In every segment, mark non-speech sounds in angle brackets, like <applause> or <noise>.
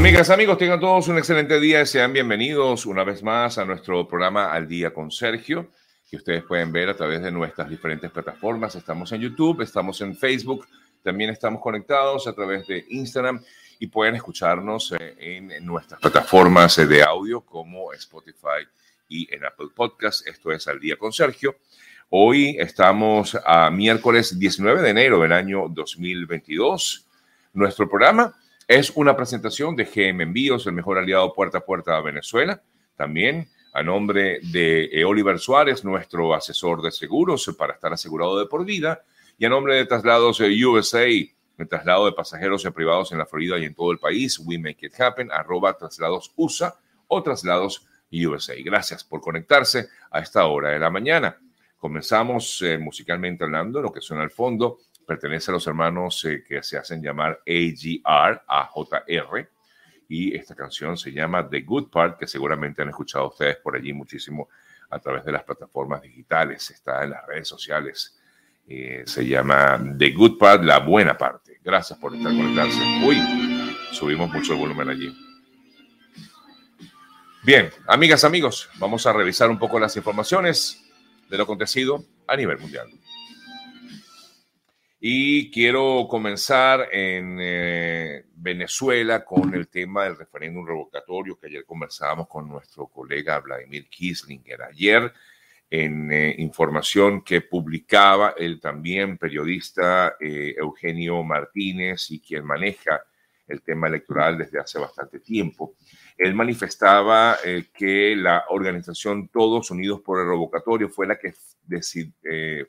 Amigas, amigos, tengan todos un excelente día sean bienvenidos una vez más a nuestro programa Al Día con Sergio, que ustedes pueden ver a través de nuestras diferentes plataformas. Estamos en YouTube, estamos en Facebook, también estamos conectados a través de Instagram y pueden escucharnos eh, en nuestras plataformas eh, de audio como Spotify y en Apple Podcast. Esto es Al Día con Sergio. Hoy estamos a miércoles 19 de enero del año 2022. Nuestro programa es una presentación de GM Envíos, el mejor aliado puerta a puerta a Venezuela. También a nombre de eh, Oliver Suárez, nuestro asesor de seguros para estar asegurado de por vida. Y a nombre de Traslados USA, el traslado de pasajeros privados en la Florida y en todo el país, We Make It Happen, arroba traslados USA o traslados USA. Gracias por conectarse a esta hora de la mañana. Comenzamos eh, musicalmente hablando, lo que suena al fondo pertenece a los hermanos eh, que se hacen llamar AGR, AJR, y esta canción se llama The Good Part, que seguramente han escuchado ustedes por allí muchísimo a través de las plataformas digitales, está en las redes sociales. Eh, se llama The Good Part, la buena parte. Gracias por estar conectarse. Uy, subimos mucho el volumen allí. Bien, amigas, amigos, vamos a revisar un poco las informaciones de lo acontecido a nivel mundial. Y quiero comenzar en eh, Venezuela con el tema del referéndum revocatorio que ayer conversábamos con nuestro colega Vladimir Kislinger. Ayer, en eh, información que publicaba el también periodista eh, Eugenio Martínez y quien maneja el tema electoral desde hace bastante tiempo, él manifestaba que la organización Todos Unidos por el Revocatorio fue la que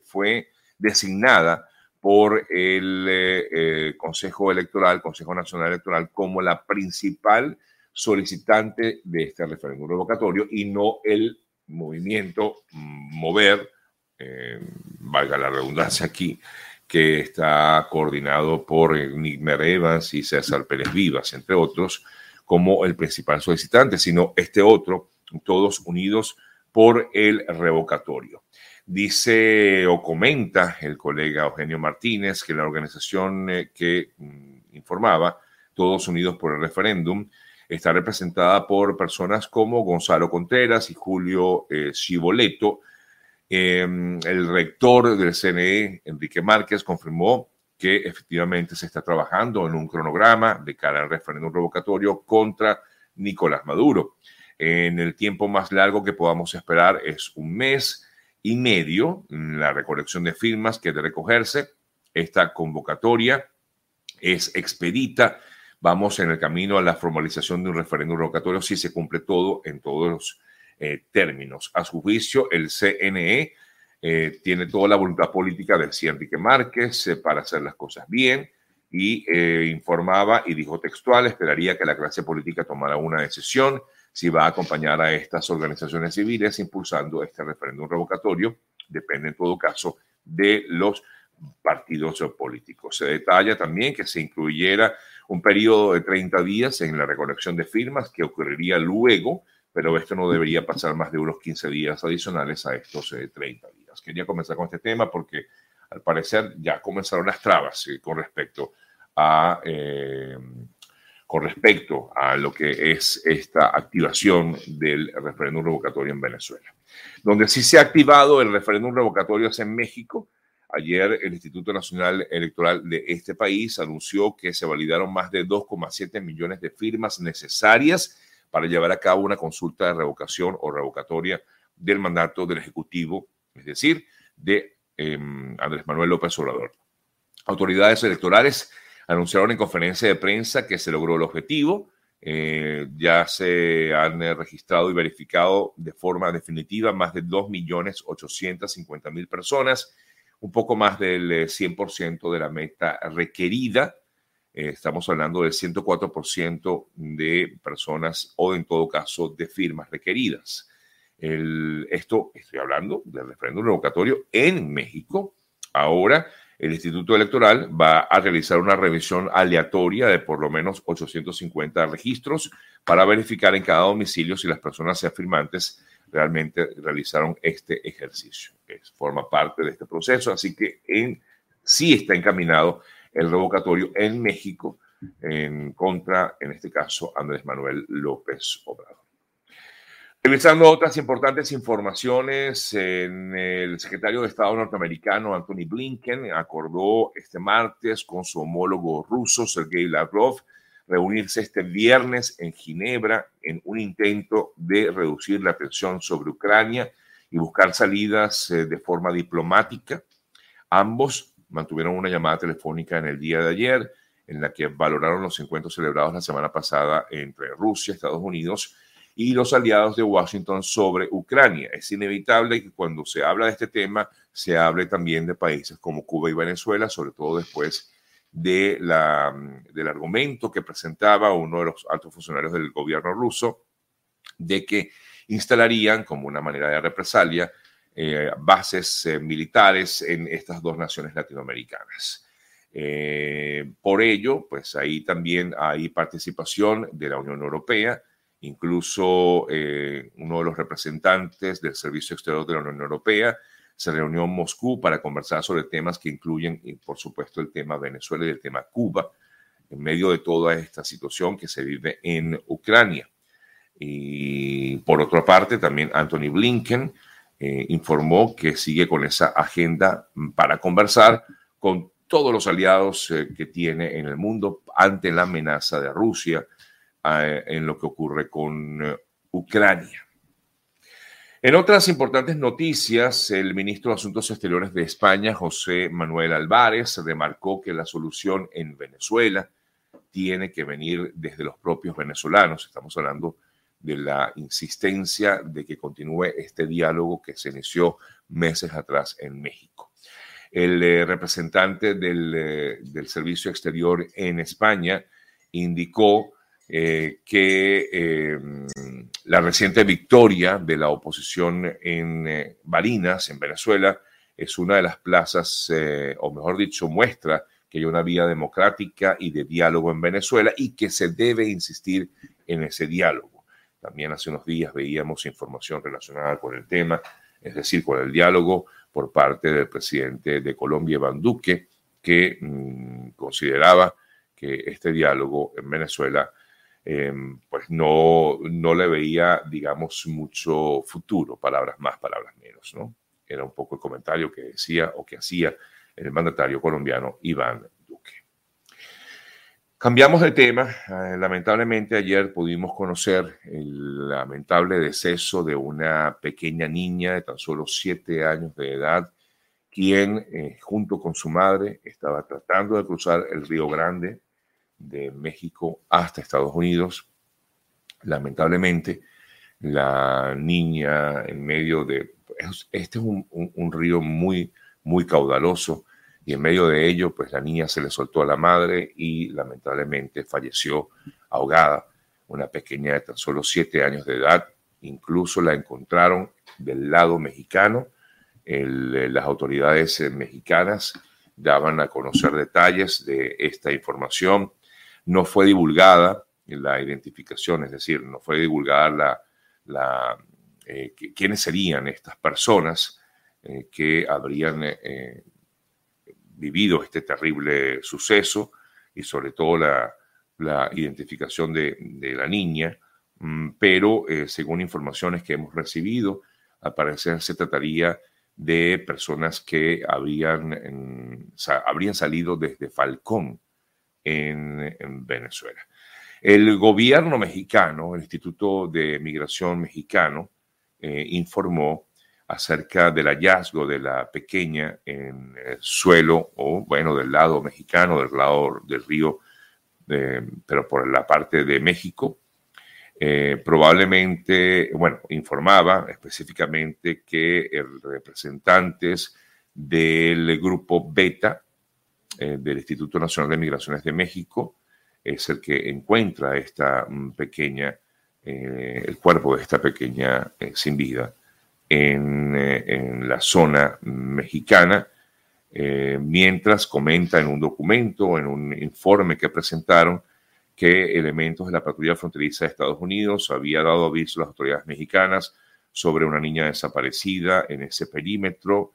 fue designada por el eh, eh, Consejo Electoral, Consejo Nacional Electoral, como la principal solicitante de este referéndum revocatorio y no el movimiento mm, Mover, eh, valga la redundancia aquí, que está coordinado por Nick Evans y César Pérez Vivas, entre otros, como el principal solicitante, sino este otro, todos unidos por el revocatorio. Dice o comenta el colega Eugenio Martínez que la organización eh, que mm, informaba, Todos Unidos por el Referéndum, está representada por personas como Gonzalo Contreras y Julio eh, Ciboleto. Em, el rector del CNE, Enrique Márquez, confirmó que efectivamente se está trabajando en un cronograma de cara al referéndum revocatorio contra Nicolás Maduro. En el tiempo más largo que podamos esperar es un mes y medio la recolección de firmas que de recogerse. Esta convocatoria es expedita. Vamos en el camino a la formalización de un referéndum revocatorio si se cumple todo en todos los eh, términos. A su juicio, el CNE eh, tiene toda la voluntad política del sí Enrique Márquez eh, para hacer las cosas bien y informaba y dijo textual, esperaría que la clase política tomara una decisión si va a acompañar a estas organizaciones civiles impulsando este referéndum revocatorio. Depende en todo caso de los partidos políticos. Se detalla también que se incluyera un periodo de 30 días en la recolección de firmas que ocurriría luego, pero esto no debería pasar más de unos 15 días adicionales a estos 30 eh, días. Quería comenzar con este tema porque al parecer ya comenzaron las trabas eh, con respecto a eh, con respecto a lo que es esta activación del referéndum revocatorio en Venezuela. Donde sí se ha activado el referéndum revocatorio es en México. Ayer el Instituto Nacional Electoral de este país anunció que se validaron más de 2,7 millones de firmas necesarias para llevar a cabo una consulta de revocación o revocatoria del mandato del Ejecutivo, es decir, de em, Andrés Manuel López Obrador. Autoridades electorales anunciaron en conferencia de prensa que se logró el objetivo. Eh, ya se han eh, registrado y verificado de forma definitiva más de 2.850.000 personas, un poco más del 100% eh, de la meta requerida. estamos hablando del 104% de personas o en todo caso de firmas requeridas. esto, estoy hablando del referéndum revocatorio en México. Ahora, el Instituto Electoral va a realizar una revisión aleatoria de por lo menos 850 registros para verificar en cada domicilio si las personas afirmantes realmente realizaron este ejercicio. Forma parte de este proceso, así que sí está encaminado el revocatorio en México en contra, en este caso, Andrés Manuel López Obrador. Revisando otras importantes informaciones, en el secretario de Estado norteamericano Anthony Blinken acordó este martes con su homólogo ruso Sergei Lavrov reunirse este viernes en Ginebra en un intento de reducir la tensión sobre Ucrania y buscar salidas eh, de forma diplomática. Ambos mantuvieron una llamada telefónica en el día de ayer en la que valoraron los encuentros celebrados la semana pasada entre Rusia, Estados Unidos y los aliados de Washington sobre Ucrania. Es inevitable que cuando se habla de este tema se hable también de países como Cuba y Venezuela, sobre todo después de la, del argumento que presentaba uno de los altos funcionarios del gobierno ruso de que instalarían como una manera de represalia eh, bases eh, militares en estas dos naciones latinoamericanas. Eh, por ello, pues ahí también hay participación de la Unión Europea, incluso uno de los representantes del Servicio Exterior de la Unión Europea se reunió en Moscú para conversar sobre temas que incluyen, por supuesto, el tema Venezuela y el tema Cuba, en medio de toda esta situación que se vive en Ucrania. Y por otra parte, también Anthony Blinken eh, informó que sigue con esa agenda para conversar con todos los aliados eh, que tiene en el mundo ante la amenaza de Rusia eh, en lo que ocurre con Ucrania. En otras importantes noticias, el ministro de Asuntos Exteriores de España, José Manuel Álvarez, remarcó que la solución en Venezuela tiene que venir desde los propios venezolanos. Estamos hablando de la insistencia de que continúe este diálogo que se inició meses atrás en México. El eh, representante del, eh, del Servicio Exterior en España indicó eh, que eh, la reciente victoria de la oposición en eh, Barinas, en Venezuela, es una de las plazas, o mejor dicho, muestra que hay una vía democrática y de diálogo en Venezuela y que se debe insistir en ese diálogo. También hace unos días veíamos información relacionada con el tema, es decir, con el diálogo por parte del presidente de Colombia, Iván Duque, que mm, consideraba que este diálogo en Venezuela Em, pues no, no le veía, digamos, mucho futuro, palabras más, palabras menos, ¿no? Era un poco el comentario que decía o que hacía el mandatario colombiano Iván Duque. Cambiamos de tema. Eh, lamentablemente ayer pudimos conocer el lamentable deceso de una pequeña niña de tan solo siete años de edad, quien eh, junto con su madre estaba tratando de cruzar el Río Grande de México hasta Estados Unidos. Lamentablemente, la niña en medio de... Este es un, río muy, muy caudaloso y en medio de ello, pues la niña se le soltó a la madre y lamentablemente falleció ahogada. Una pequeña de tan solo siete años de edad. Incluso la encontraron del lado mexicano. las autoridades mexicanas daban a conocer detalles de esta información no fue divulgada la identificación, es decir, no fue divulgada la, la eh, quiénes serían estas personas eh, que habrían eh, vivido este terrible suceso y sobre todo la, identificación de, la niña, mm, pero según informaciones que hemos recibido, al parecer se trataría de personas que habrían, habrían salido desde Falcón, en, Venezuela. El gobierno mexicano, el Instituto de Migración Mexicano, eh, informó acerca del hallazgo de la pequeña en el suelo, o bueno, del lado mexicano, del lado del río, pero por la parte de México. Eh, probablemente, bueno, informaba específicamente que representantes del grupo Beta eh, del Instituto Nacional de Migraciones de México es el que encuentra esta mm, pequeña, eh, el cuerpo de esta pequeña eh, sin vida en, en, la zona mexicana, mientras comenta en un documento, en un informe que presentaron, que elementos de la patrulla fronteriza de Estados Unidos había dado aviso a las autoridades mexicanas sobre una niña desaparecida en ese perímetro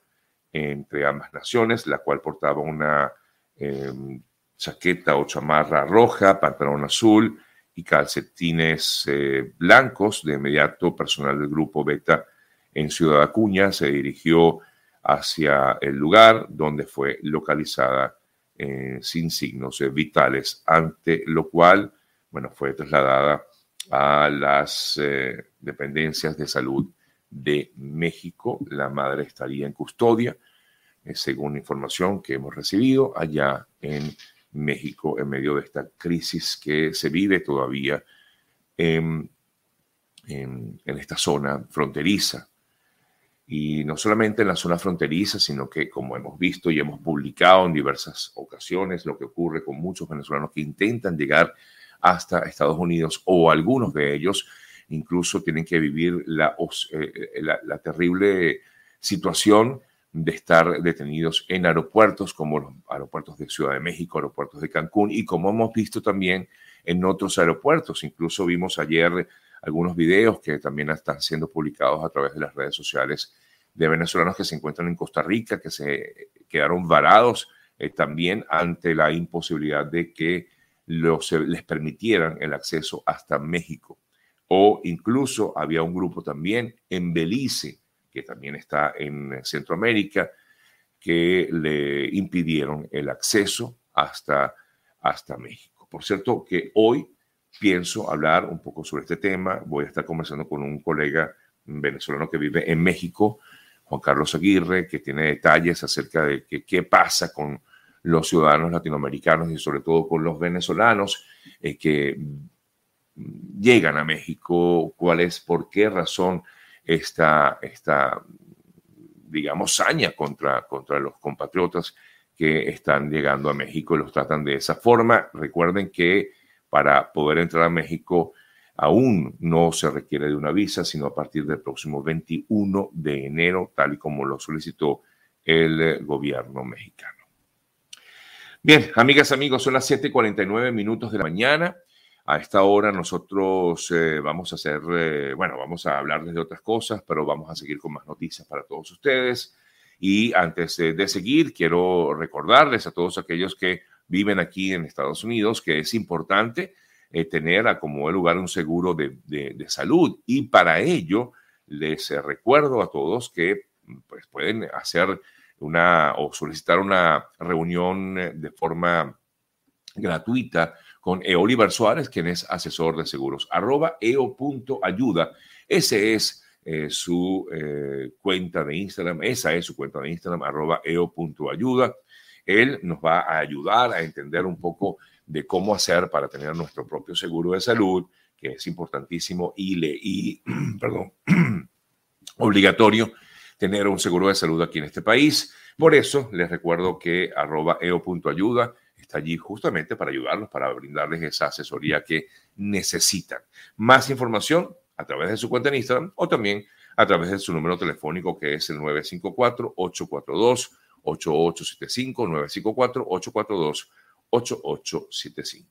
entre ambas naciones, la cual portaba una Em, chaqueta o chamarra roja, pantalón azul y calcetines eh, blancos. De inmediato, personal del grupo Beta en Ciudad Acuña se dirigió hacia el lugar donde fue localizada eh, sin signos vitales, ante lo cual, bueno, fue trasladada a las eh, dependencias de salud de México. La madre estaría en custodia, según información que hemos recibido allá en México, en medio de esta crisis que se vive todavía en, en esta zona fronteriza. Y no solamente en la zona fronteriza, sino que como hemos visto y hemos publicado en diversas ocasiones, lo que ocurre con muchos venezolanos que intentan llegar hasta Estados Unidos o algunos de ellos incluso tienen que vivir la, eh, eh, la, terrible situación de estar detenidos en aeropuertos como los aeropuertos de Ciudad de México, aeropuertos de Cancún y como hemos visto también en otros aeropuertos. Incluso vimos ayer algunos videos que también están siendo publicados a través de las redes sociales de venezolanos que se encuentran en Costa Rica, que se quedaron varados eh, también ante la imposibilidad de que los, les permitieran el acceso hasta México. O incluso había un grupo también en Belice, que también está en Centroamérica, que le impidieron el acceso hasta, hasta México. Por cierto, que hoy pienso hablar un poco sobre este tema. Voy a estar conversando con un colega venezolano que vive en México, Juan Carlos Aguirre, que tiene detalles acerca de qué pasa con los ciudadanos latinoamericanos y sobre todo con los venezolanos eh, que llegan a México, cuál es, por qué razón esta, esta digamos, saña contra, contra los compatriotas que están llegando a México y los tratan de esa forma. Recuerden que para poder entrar a México aún no se requiere de una visa, sino a partir del próximo 21 de enero, tal y como lo solicitó el eh, gobierno mexicano. Bien, amigas, amigos, son las 7:49 minutos de la mañana. A esta hora nosotros eh, vamos a hacer, eh, bueno, vamos a hablarles de otras cosas, pero vamos a seguir con más noticias para todos ustedes. Y antes de seguir, quiero recordarles a todos aquellos que viven aquí en Estados Unidos, que es importante eh, tener a como lugar un seguro de, de, salud. Y para ello, les recuerdo a todos que pues, pueden hacer una o solicitar una reunión eh, de forma gratuita con Eoliver Suárez, quien es asesor de seguros, arroba eo.ayuda. Ese es eh, su cuenta de Instagram, esa es su cuenta de Instagram, arroba eo.ayuda. Él nos va a ayudar a entender un poco de cómo hacer para tener nuestro propio seguro de salud, que es importantísimo y, le, y <clears throat> perdón, <clears throat> obligatorio tener un seguro de salud aquí en este país. Por eso les recuerdo que arroba eo.ayuda está allí justamente para ayudarlos, para brindarles esa asesoría que necesitan. Más información a través de su cuenta en Instagram o también a través de su número telefónico que es el 954 842 8875-954-842-8875.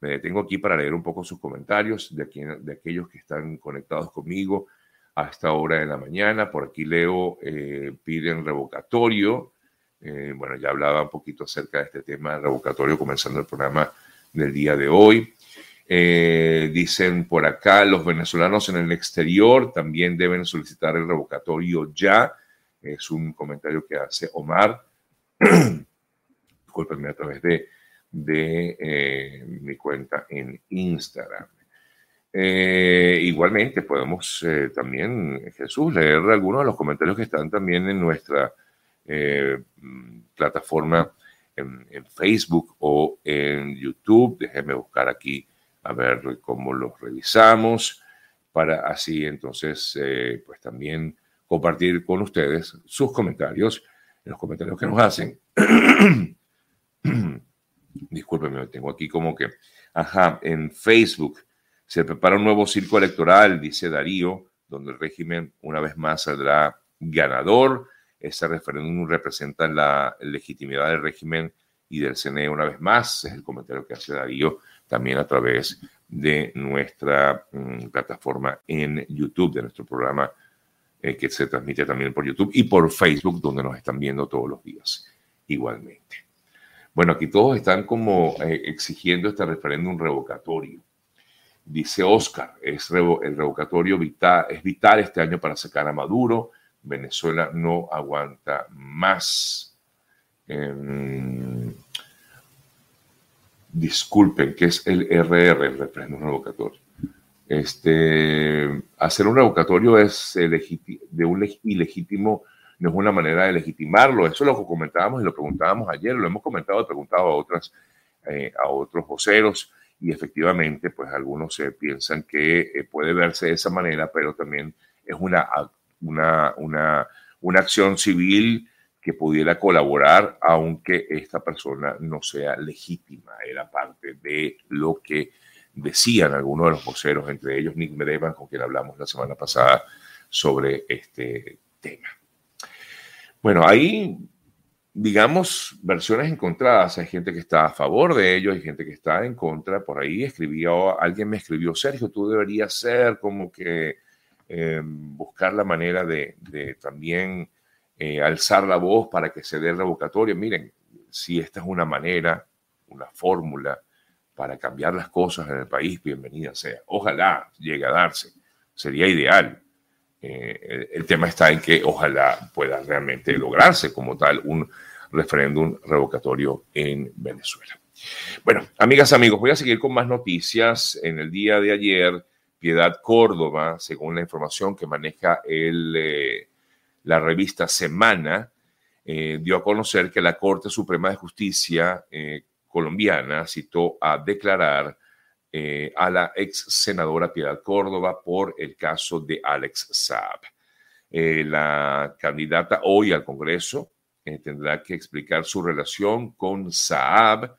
Me detengo aquí para leer un poco sus comentarios de, de aquellos que están conectados conmigo a esta hora de la mañana. Por aquí leo, eh, piden revocatorio. Eh, bueno, ya hablaba un poquito acerca de este tema revocatorio comenzando el programa del día de hoy. Eh, dicen por acá, los venezolanos en el exterior también deben solicitar el revocatorio ya es un comentario que hace Omar, <clears throat> discúlpenme, a través de, de eh, mi cuenta en Instagram. Igualmente podemos también, Jesús, leer algunos de los comentarios que están también en nuestra plataforma en, Facebook o en YouTube. Déjenme buscar aquí a ver cómo los revisamos para así entonces pues también compartir con ustedes sus comentarios, en los comentarios que nos hacen. <clears throat> Discúlpenme, tengo aquí como que, ajá, en Facebook se prepara un nuevo circo electoral, dice Darío, donde el régimen una vez más saldrá ganador. Ese referéndum representa la legitimidad del régimen y del CNE una vez más. Es el comentario que hace Darío también a través de nuestra mm, plataforma en YouTube, de nuestro programa eh, que se transmite también por YouTube y por Facebook, donde nos están viendo todos los días igualmente. Bueno, aquí todos están como eh, exigiendo este referéndum revocatorio. Dice Oscar, es el revocatorio vital, es vital este año para sacar a Maduro. Venezuela no aguanta más. Em, disculpen, ¿qué es el RR, el referéndum revocatorio? Este, hacer un revocatorio es de un ilegítimo, no es una manera de legitimarlo. Eso es lo que comentábamos y lo preguntábamos ayer, lo hemos comentado y preguntado a, otras, eh, a otros voceros y efectivamente, pues algunos se piensan que eh, puede verse de esa manera, pero también es una, una, una, una acción civil que pudiera colaborar, aunque esta persona no sea legítima. Era parte de lo que decían algunos de los voceros, entre ellos Nick Medevan, con quien hablamos la semana pasada sobre este tema. Bueno, ahí, digamos, versiones encontradas. Hay gente que está a favor de ello, hay gente que está en contra. Por ahí escribió, alguien me escribió, Sergio, tú deberías ser como que eh, buscar la manera de, también eh, alzar la voz para que se dé el revocatorio. Miren, si esta es una manera, una fórmula para cambiar las cosas en el país, bienvenida sea. Ojalá llegue a darse, sería ideal. Eh, el, tema está en que ojalá pueda realmente lograrse como tal un referéndum revocatorio en Venezuela. Bueno, amigas, amigos, voy a seguir con más noticias. En el día de ayer, Piedad Córdoba, según la información que maneja el, eh, la revista Semana, eh, dio a conocer que la Corte Suprema de Justicia colombiana citó a declarar eh, a la ex senadora Piedad Córdoba por el caso de Alex Saab. Eh, la candidata hoy al Congreso eh, tendrá que explicar su relación con Saab,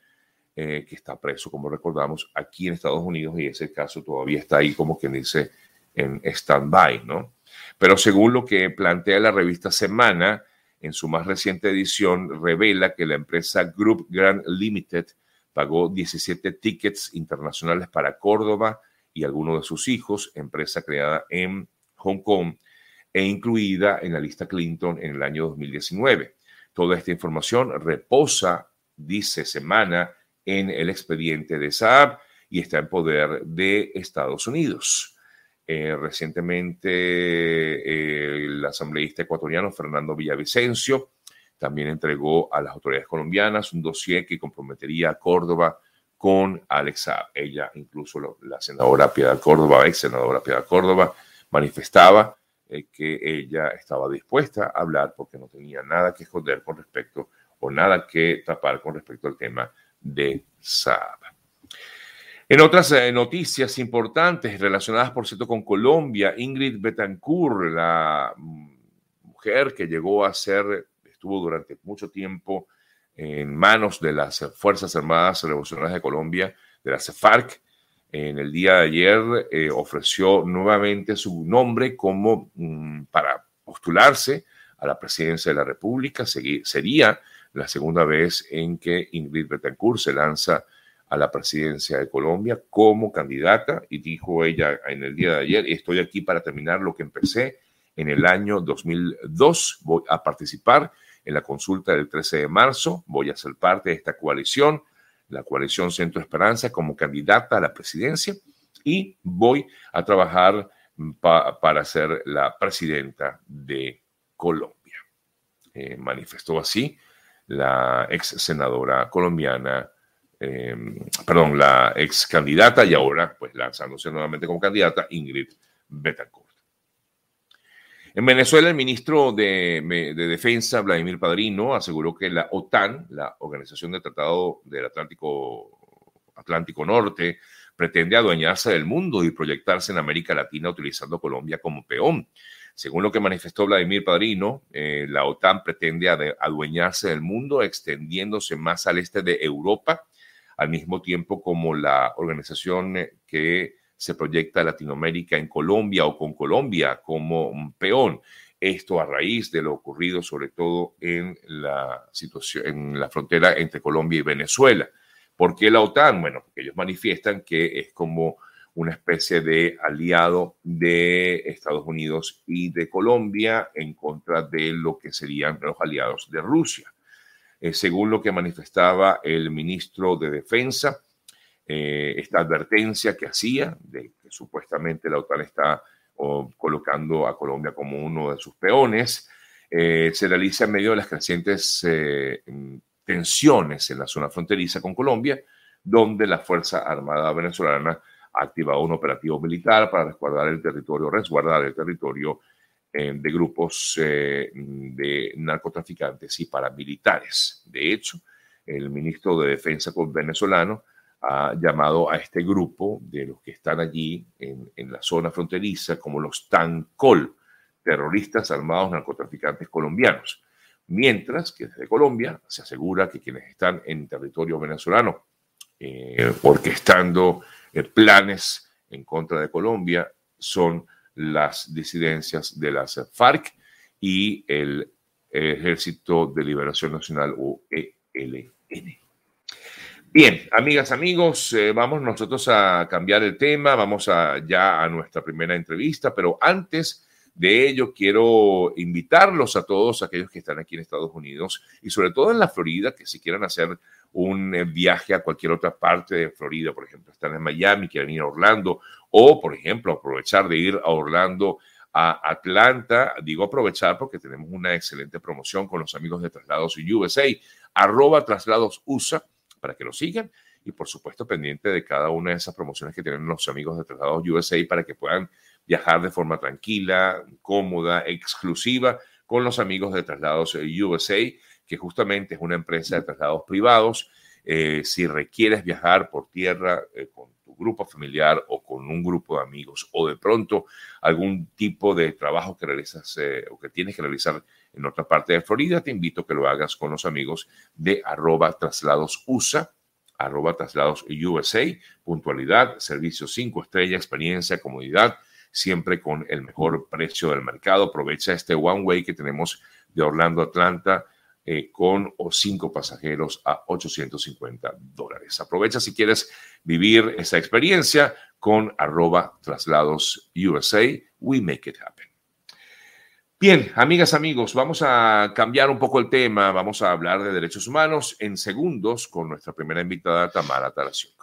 que está preso, como recordamos, aquí en Estados Unidos y ese caso todavía está ahí como quien dice en stand-by, ¿no? Pero según lo que plantea la revista Semana, en su más reciente edición revela que la empresa Group Grand Limited pagó 17 tickets internacionales para Córdoba y algunos de sus hijos, empresa creada en Hong Kong e incluida en la lista Clinton en el año 2019. Toda esta información reposa, dice Semana, en el expediente de Saab y está en poder de Estados Unidos. Eh, recientemente, el asambleísta ecuatoriano Fernando Villavicencio también entregó a las autoridades colombianas un dossier que comprometería a Córdoba con Alexa. Ella, incluso la senadora Piedad Córdoba, ex senadora Piedad Córdoba, manifestaba eh, que ella estaba dispuesta a hablar porque no tenía nada que esconder con respecto o nada que tapar con respecto al tema de Saab. En otras eh, noticias importantes relacionadas, por cierto, con Colombia, Ingrid Betancourt, la mm, mujer que llegó a ser, estuvo durante mucho tiempo en manos de las Fuerzas Armadas Revolucionarias de Colombia, de las FARC, en el día de ayer eh, ofreció nuevamente su nombre como mm, para postularse a la presidencia de la República. sería la segunda vez en que Ingrid Betancourt se lanza a la presidencia de Colombia como candidata y dijo ella en el día de ayer, estoy aquí para terminar lo que empecé en el año 2002, voy a participar en la consulta del 13 de marzo, voy a ser parte de esta coalición, la coalición Centro Esperanza, como candidata a la presidencia y voy a trabajar para ser la presidenta de Colombia. Eh, manifestó así la ex senadora colombiana Em, perdón, la ex candidata y ahora, pues lanzándose nuevamente como candidata, Ingrid Betancourt. En Venezuela, el ministro de, Defensa, Vladimir Padrino, aseguró que la OTAN, la Organización del Tratado del Atlántico, Atlántico Norte, pretende adueñarse del mundo y proyectarse en América Latina utilizando Colombia como peón. Según lo que manifestó Vladimir Padrino, eh, la OTAN pretende adueñarse del mundo extendiéndose más al este de Europa al mismo tiempo como la organización que se proyecta Latinoamérica en Colombia o con Colombia como un peón. Esto a raíz de lo ocurrido sobre todo en la situación, en la frontera entre Colombia y Venezuela. ¿Por qué la OTAN? Bueno, ellos manifiestan que es como una especie de aliado de Estados Unidos y de Colombia en contra de lo que serían los aliados de Rusia. eh, según lo que manifestaba el ministro de Defensa, eh, esta advertencia que hacía de que supuestamente la OTAN está colocando a Colombia como uno de sus peones, eh, se realiza en medio de las crecientes tensiones en la zona fronteriza con Colombia, donde la Fuerza Armada venezolana activado un operativo militar para resguardar el territorio, resguardar el territorio de grupos de narcotraficantes y paramilitares. De hecho, el ministro de Defensa venezolano ha llamado a este grupo de los que están allí en, la zona fronteriza como los TANCOL, terroristas armados narcotraficantes colombianos. Mientras que desde Colombia se asegura que quienes están en territorio venezolano eh, orquestando eh, planes en contra de Colombia son las disidencias de las FARC y el Ejército de Liberación Nacional o ELN. Bien, amigas, amigos, eh, vamos nosotros a cambiar el tema, vamos ya a nuestra primera entrevista, pero antes de ello quiero invitarlos a todos aquellos que están aquí en Estados Unidos y sobre todo en la Florida, que si quieren hacer un eh, viaje a cualquier otra parte de Florida, por ejemplo, están en Miami, quieren ir a Orlando, o por ejemplo, aprovechar de ir a Orlando a Atlanta. Digo aprovechar porque tenemos una excelente promoción con los amigos de Traslados USA, arroba Traslados USA para que lo sigan y por supuesto pendiente de cada una de esas promociones que tienen los amigos de Traslados USA para que puedan viajar de forma tranquila, cómoda, exclusiva con los amigos de Traslados USA, que justamente es una empresa de traslados privados. Eh, si requieres viajar por tierra eh, con tu grupo familiar o con un grupo de amigos o de pronto algún tipo de trabajo que realizas eh, o que tienes que realizar en otra parte de Florida, te invito a que lo hagas con los amigos de arroba traslados USA, arroba traslados USA, puntualidad, servicio 5 estrellas, experiencia, comodidad, siempre con el mejor precio del mercado. Aprovecha este one way que tenemos de Orlando a Atlanta eh, con o cinco pasajeros a 850 dólares. Aprovecha si quieres vivir esa experiencia con arroba traslados USA. We make it happen. Bien, amigas, amigos, vamos a cambiar un poco el tema, vamos a hablar de derechos humanos en segundos con nuestra primera invitada, Tamara Taración.